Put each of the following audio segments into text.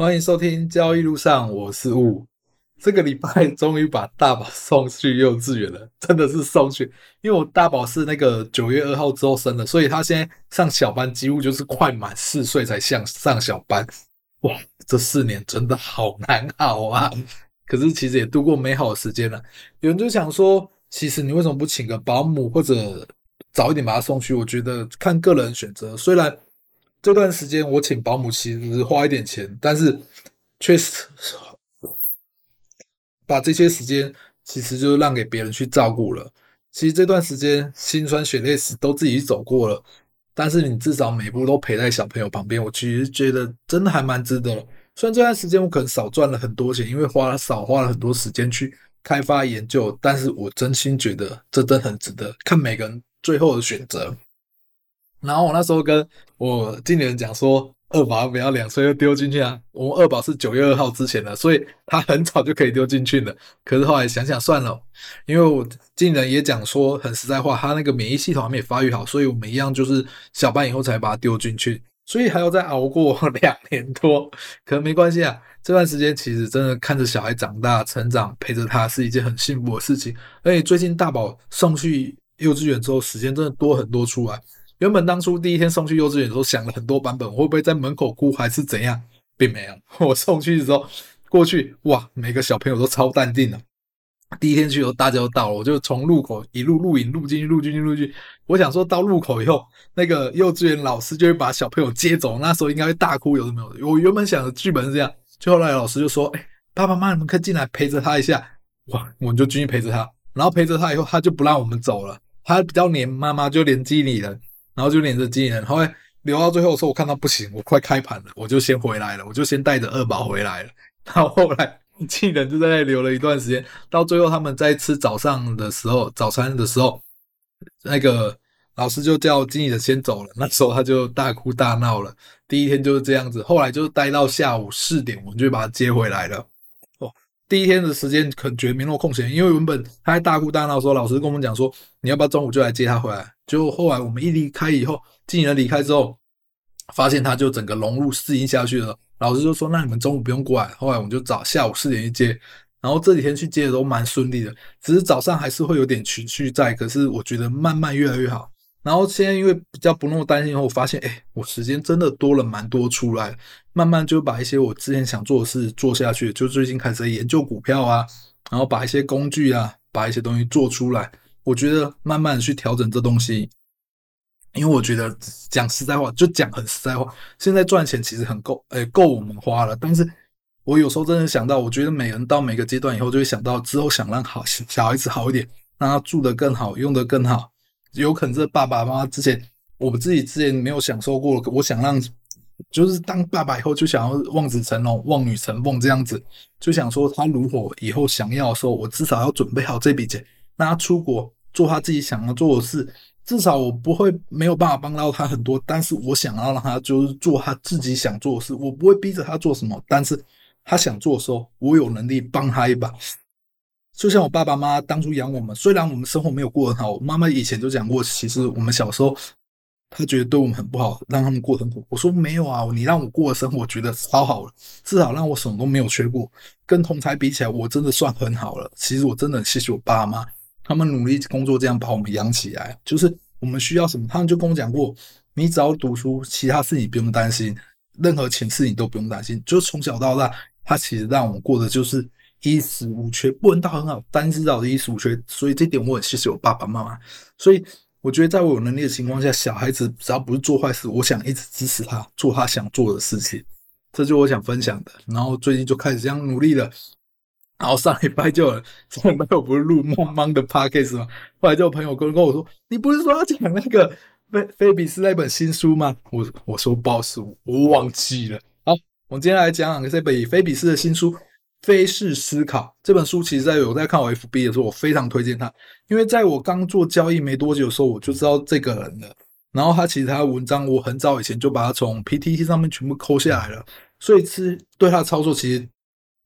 欢迎收听交易路上，我是雾。这个礼拜终于把大宝送去幼稚园了，真的是送去，因为我大宝是那个九月二号之后生的，所以他现在上小班几乎就是快满四岁才上上小班。哇，这四年真的好难熬啊！可是其实也度过美好的时间了。有人就想说，其实你为什么不请个保姆或者早一点把他送去？我觉得看个人选择。虽然这段时间我请保姆其实花一点钱，但是确实把这些时间其实就是让给别人去照顾了。其实这段时间心酸血泪史都自己走过了，但是你至少每步都陪在小朋友旁边，我其实觉得真的还蛮值得。虽然这段时间我可能少赚了很多钱，因为花了少花了很多时间去开发研究，但是我真心觉得这真的很值得。看每个人最后的选择。然后我那时候跟我经理人讲说，二宝不要两岁就丢进去啊。我们二宝是九月二号之前的，所以他很早就可以丢进去了。可是后来想想算了，因为我经理人也讲说很实在话，他那个免疫系统还没发育好，所以我们一样就是小班以后才把他丢进去，所以还要再熬过两年多。可能没关系啊，这段时间其实真的看着小孩长大成长，陪着他是一件很幸福的事情。而且最近大宝送去幼稚园之后，时间真的多很多出来。原本当初第一天送去幼稚园的时候，想了很多版本，会不会在门口哭还是怎样，并没有。我送去的时候，过去哇，每个小朋友都超淡定的。第一天去的时候，大家都到了，我就从路口一路录影录进去，录进去，录进去。我想说到路口以后，那个幼稚园老师就会把小朋友接走，那时候应该会大哭，有什么有？我原本想的剧本是这样，就后来老师就说：“哎，爸爸妈妈，你们可以进来陪着他一下。”哇，我们就进去陪着他，然后陪着他以后，他就不让我们走了，他比较黏妈妈，就连经理人。然后就连着经理人，后来留到最后的时候，我看到不行，我快开盘了，我就先回来了，我就先带着二宝回来了。然后后来经理人就在那里留了一段时间，到最后他们在吃早上的时候，早餐的时候，那个老师就叫经理人先走了，那时候他就大哭大闹了。第一天就是这样子，后来就待到下午四点，我们就把他接回来了。哦，第一天的时间可能觉得没那么空闲，因为原本他在大哭大闹的时候，老师跟我们讲说，你要不要中午就来接他回来？就后来我们一离开以后，经理人离开之后，发现他就整个融入适应下去了。老师就说：“那你们中午不用过来。”后来我们就早下午四点去接，然后这几天去接的都蛮顺利的，只是早上还是会有点情绪在。可是我觉得慢慢越来越好。然后现在因为比较不那么担心以，后发现，哎，我时间真的多了蛮多出来，慢慢就把一些我之前想做的事做下去。就最近开始研究股票啊，然后把一些工具啊，把一些东西做出来。我觉得慢慢去调整这东西，因为我觉得讲实在话，就讲很实在话，现在赚钱其实很够，诶，够我们花了。但是我有时候真的想到，我觉得每人到每个阶段以后，就会想到之后想让好小孩子好一点，让他住得更好，用得更好。有可能这爸爸妈妈之前，我们自己之前没有享受过，我想让，就是当爸爸以后就想要望子成龙、望女成凤这样子，就想说他如果以后想要的时候，我至少要准备好这笔钱。让他出国做他自己想要做的事，至少我不会没有办法帮到他很多，但是我想要让他就是做他自己想做的事，我不会逼着他做什么，但是他想做的时候，我有能力帮他一把。就像我爸爸妈妈当初养我们，虽然我们生活没有过很好，我妈妈以前就讲过，其实我们小时候他觉得对我们很不好，让他们过得很苦。我说没有啊，你让我过的生活，觉得超好了，至少让我什么都没有缺过，跟同侪比起来，我真的算很好了。其实我真的谢谢我爸妈。他们努力工作，这样把我们养起来。就是我们需要什么，他们就跟我讲过：你只要读书，其他事你不用担心，任何钱事你都不用担心。就从小到大，他其实让我们过的就是衣食无缺，不能到很好，但是至少的衣食无缺。所以这点我很谢谢我爸爸妈妈。所以我觉得，在我有能力的情况下，小孩子只要不是做坏事，我想一直支持他做他想做的事情。这就我想分享的。然后最近就开始这样努力了。然后上礼拜就有上礼拜我不是录梦茫的 podcast 吗？后来就有朋友跟跟我说：“你不是说要讲那个菲菲比斯那本新书吗？”我我说不好意思，我忘记了。好，我们今天来讲讲这本菲比斯的新书《菲式思考》这本书。其实，在有在看我 FB 的时候，我非常推荐它，因为在我刚做交易没多久的时候，我就知道这个人了。然后他其实他的文章，我很早以前就把它从 PTT 上面全部抠下来了，所以是对他的操作其实。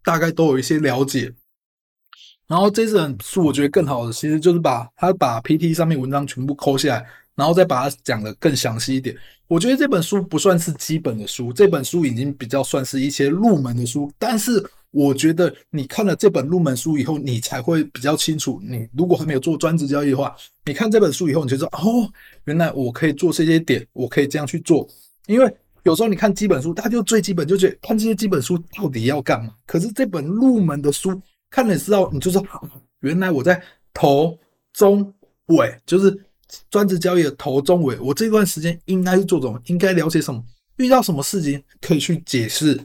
大概都有一些了解，然后这本书我觉得更好的，其实就是把他把 PT 上面文章全部抠下来，然后再把它讲得更详细一点。我觉得这本书不算是基本的书，这本书已经比较算是一些入门的书。但是我觉得你看了这本入门书以后，你才会比较清楚。你如果还没有做专职交易的话，你看这本书以后，你就知道哦，原来我可以做这些点，我可以这样去做。因为有时候你看基本书，它就最基本，就觉得看这些基本书到底要干嘛。可是这本入门的书看了之后，你就知道原来我在头中尾就是。专职交易的头中尾，我这段时间应该是做什么？应该了解什么？遇到什么事情可以去解释、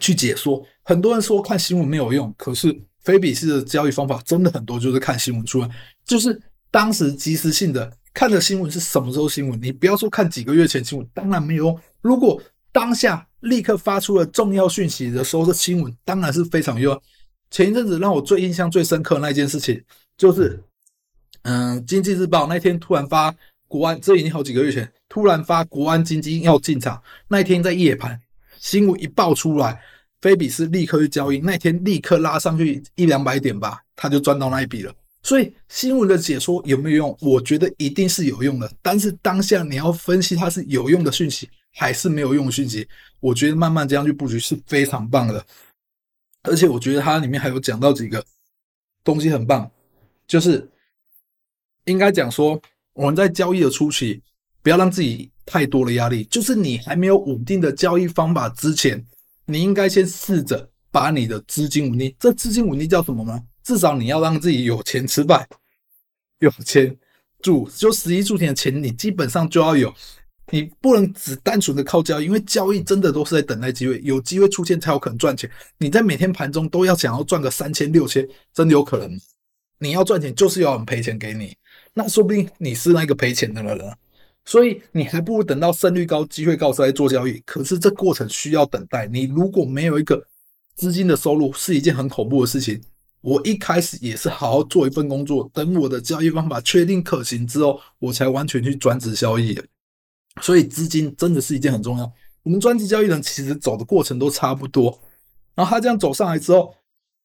去解说？很多人说看新闻没有用，可是菲比式的交易方法真的很多，就是看新闻出来，就是当时即时性的看的新闻是什么时候新闻？你不要说看几个月前新闻，当然没有用。如果当下立刻发出了重要讯息的时候的新闻，当然是非常有用。前一阵子让我最印象最深刻的那一件事情就是。嗯，经济日报那天突然发国安，这已经好几个月前突然发国安基金要进场。那一天在夜盘新闻一爆出来，菲比斯立刻去交易，那天立刻拉上去一两百点吧，他就赚到那一笔了。所以新闻的解说有没有用？我觉得一定是有用的。但是当下你要分析它是有用的讯息还是没有用的讯息，我觉得慢慢这样去布局是非常棒的。而且我觉得它里面还有讲到几个东西很棒，就是。应该讲说，我们在交易的初期，不要让自己太多的压力。就是你还没有稳定的交易方法之前，你应该先试着把你的资金稳定。这资金稳定叫什么呢？至少你要让自己有钱吃饭，有钱住，就十一住行的钱，你基本上就要有。你不能只单纯的靠交易，因为交易真的都是在等待机会，有机会出现才有可能赚钱。你在每天盘中都要想要赚个三千六千，真的有可能？你要赚钱，就是要人赔钱给你。那说不定你是那个赔钱的人，所以你还不如等到胜率高、机会高时来做交易。可是这过程需要等待，你如果没有一个资金的收入，是一件很恐怖的事情。我一开始也是好好做一份工作，等我的交易方法确定可行之后，我才完全去专职交易。所以资金真的是一件很重要。我们专职交易人其实走的过程都差不多，然后他这样走上来之后，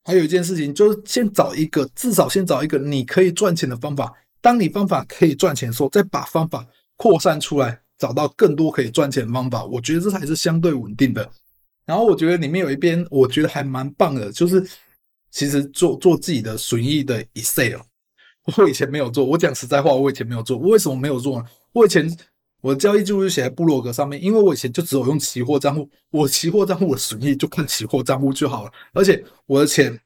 还有一件事情就是先找一个，至少先找一个你可以赚钱的方法。当你方法可以赚钱的时候，再把方法扩散出来，找到更多可以赚钱的方法，我觉得这才是相对稳定的。然后我觉得里面有一边，我觉得还蛮棒的，就是其实做做自己的损益的 Excel。我以前没有做，我讲实在话，我以前没有做。我为什么没有做呢？我以前我的交易记录就写在部落格上面，因为我以前就只有用期货账户，我期货账户的损益就看期货账户就好了，而且我的钱。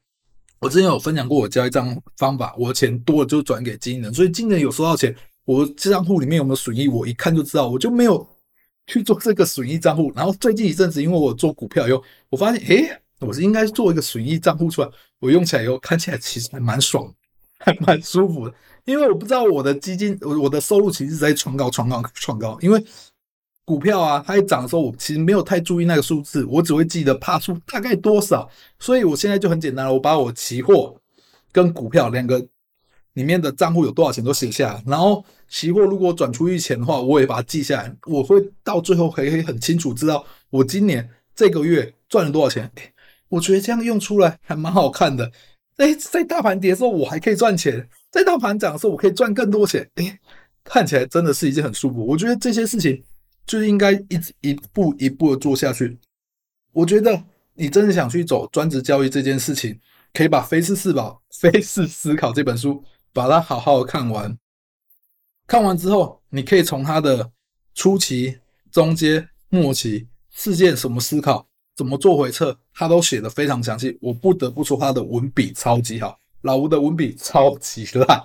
我之前有分享过我交易账方法，我的钱多了就转给经纪人，所以经纪人有收到钱，我这账户里面有没有损益，我一看就知道，我就没有去做这个损益账户。然后最近一阵子，因为我做股票以后，我发现，诶，我是应该做一个损益账户出来，我用起来以后看起来其实还蛮爽，还蛮舒服的，因为我不知道我的基金，我我的收入其实在创高、创高、创高，因为。股票啊，它一涨的时候，我其实没有太注意那个数字，我只会记得趴数大概多少。所以我现在就很简单了，我把我期货跟股票两个里面的账户有多少钱都写下来，然后期货如果转出去钱的话，我也把它记下来。我会到最后可以很清楚知道我今年这个月赚了多少钱。我觉得这样用出来还蛮好看的。哎，在大盘跌的时候我还可以赚钱，在大盘涨的时候我可以赚更多钱。哎，看起来真的是一件很舒服。我觉得这些事情。就是应该一直一步一步的做下去。我觉得你真的想去走专职交易这件事情，可以把《菲氏四宝》《菲氏思考》这本书把它好好看完。看完之后，你可以从它的初期、中阶、末期事件什么思考，怎么做回撤，他都写得非常详细。我不得不说，他的文笔超级好，老吴的文笔超级烂，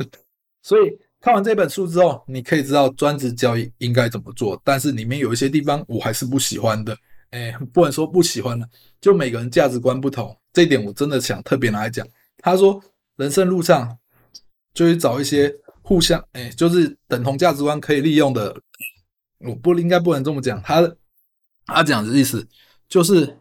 所以。看完这本书之后，你可以知道专职交易应该怎么做，但是里面有一些地方我还是不喜欢的。哎，不能说不喜欢了，就每个人价值观不同，这一点我真的想特别拿来讲。他说，人生路上就去找一些互相，哎，就是等同价值观可以利用的。我不应该不能这么讲，他他讲的意思就是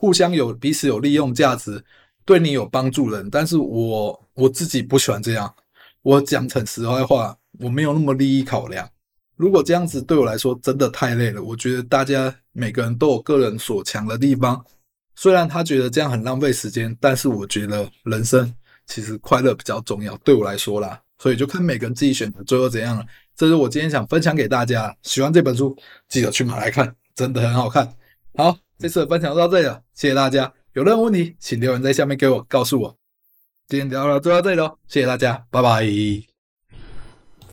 互相有彼此有利用价值，对你有帮助人。但是我我自己不喜欢这样。我讲成实话话，我没有那么利益考量。如果这样子对我来说真的太累了，我觉得大家每个人都有个人所强的地方。虽然他觉得这样很浪费时间，但是我觉得人生其实快乐比较重要。对我来说啦，所以就看每个人自己选择最后怎样了。这是我今天想分享给大家，喜欢这本书记得去买来看，真的很好看。好，这次的分享就到这里了，谢谢大家。有任何问题，请留言在下面给我，告诉我。今天聊到就到这里喽，谢谢大家，拜拜。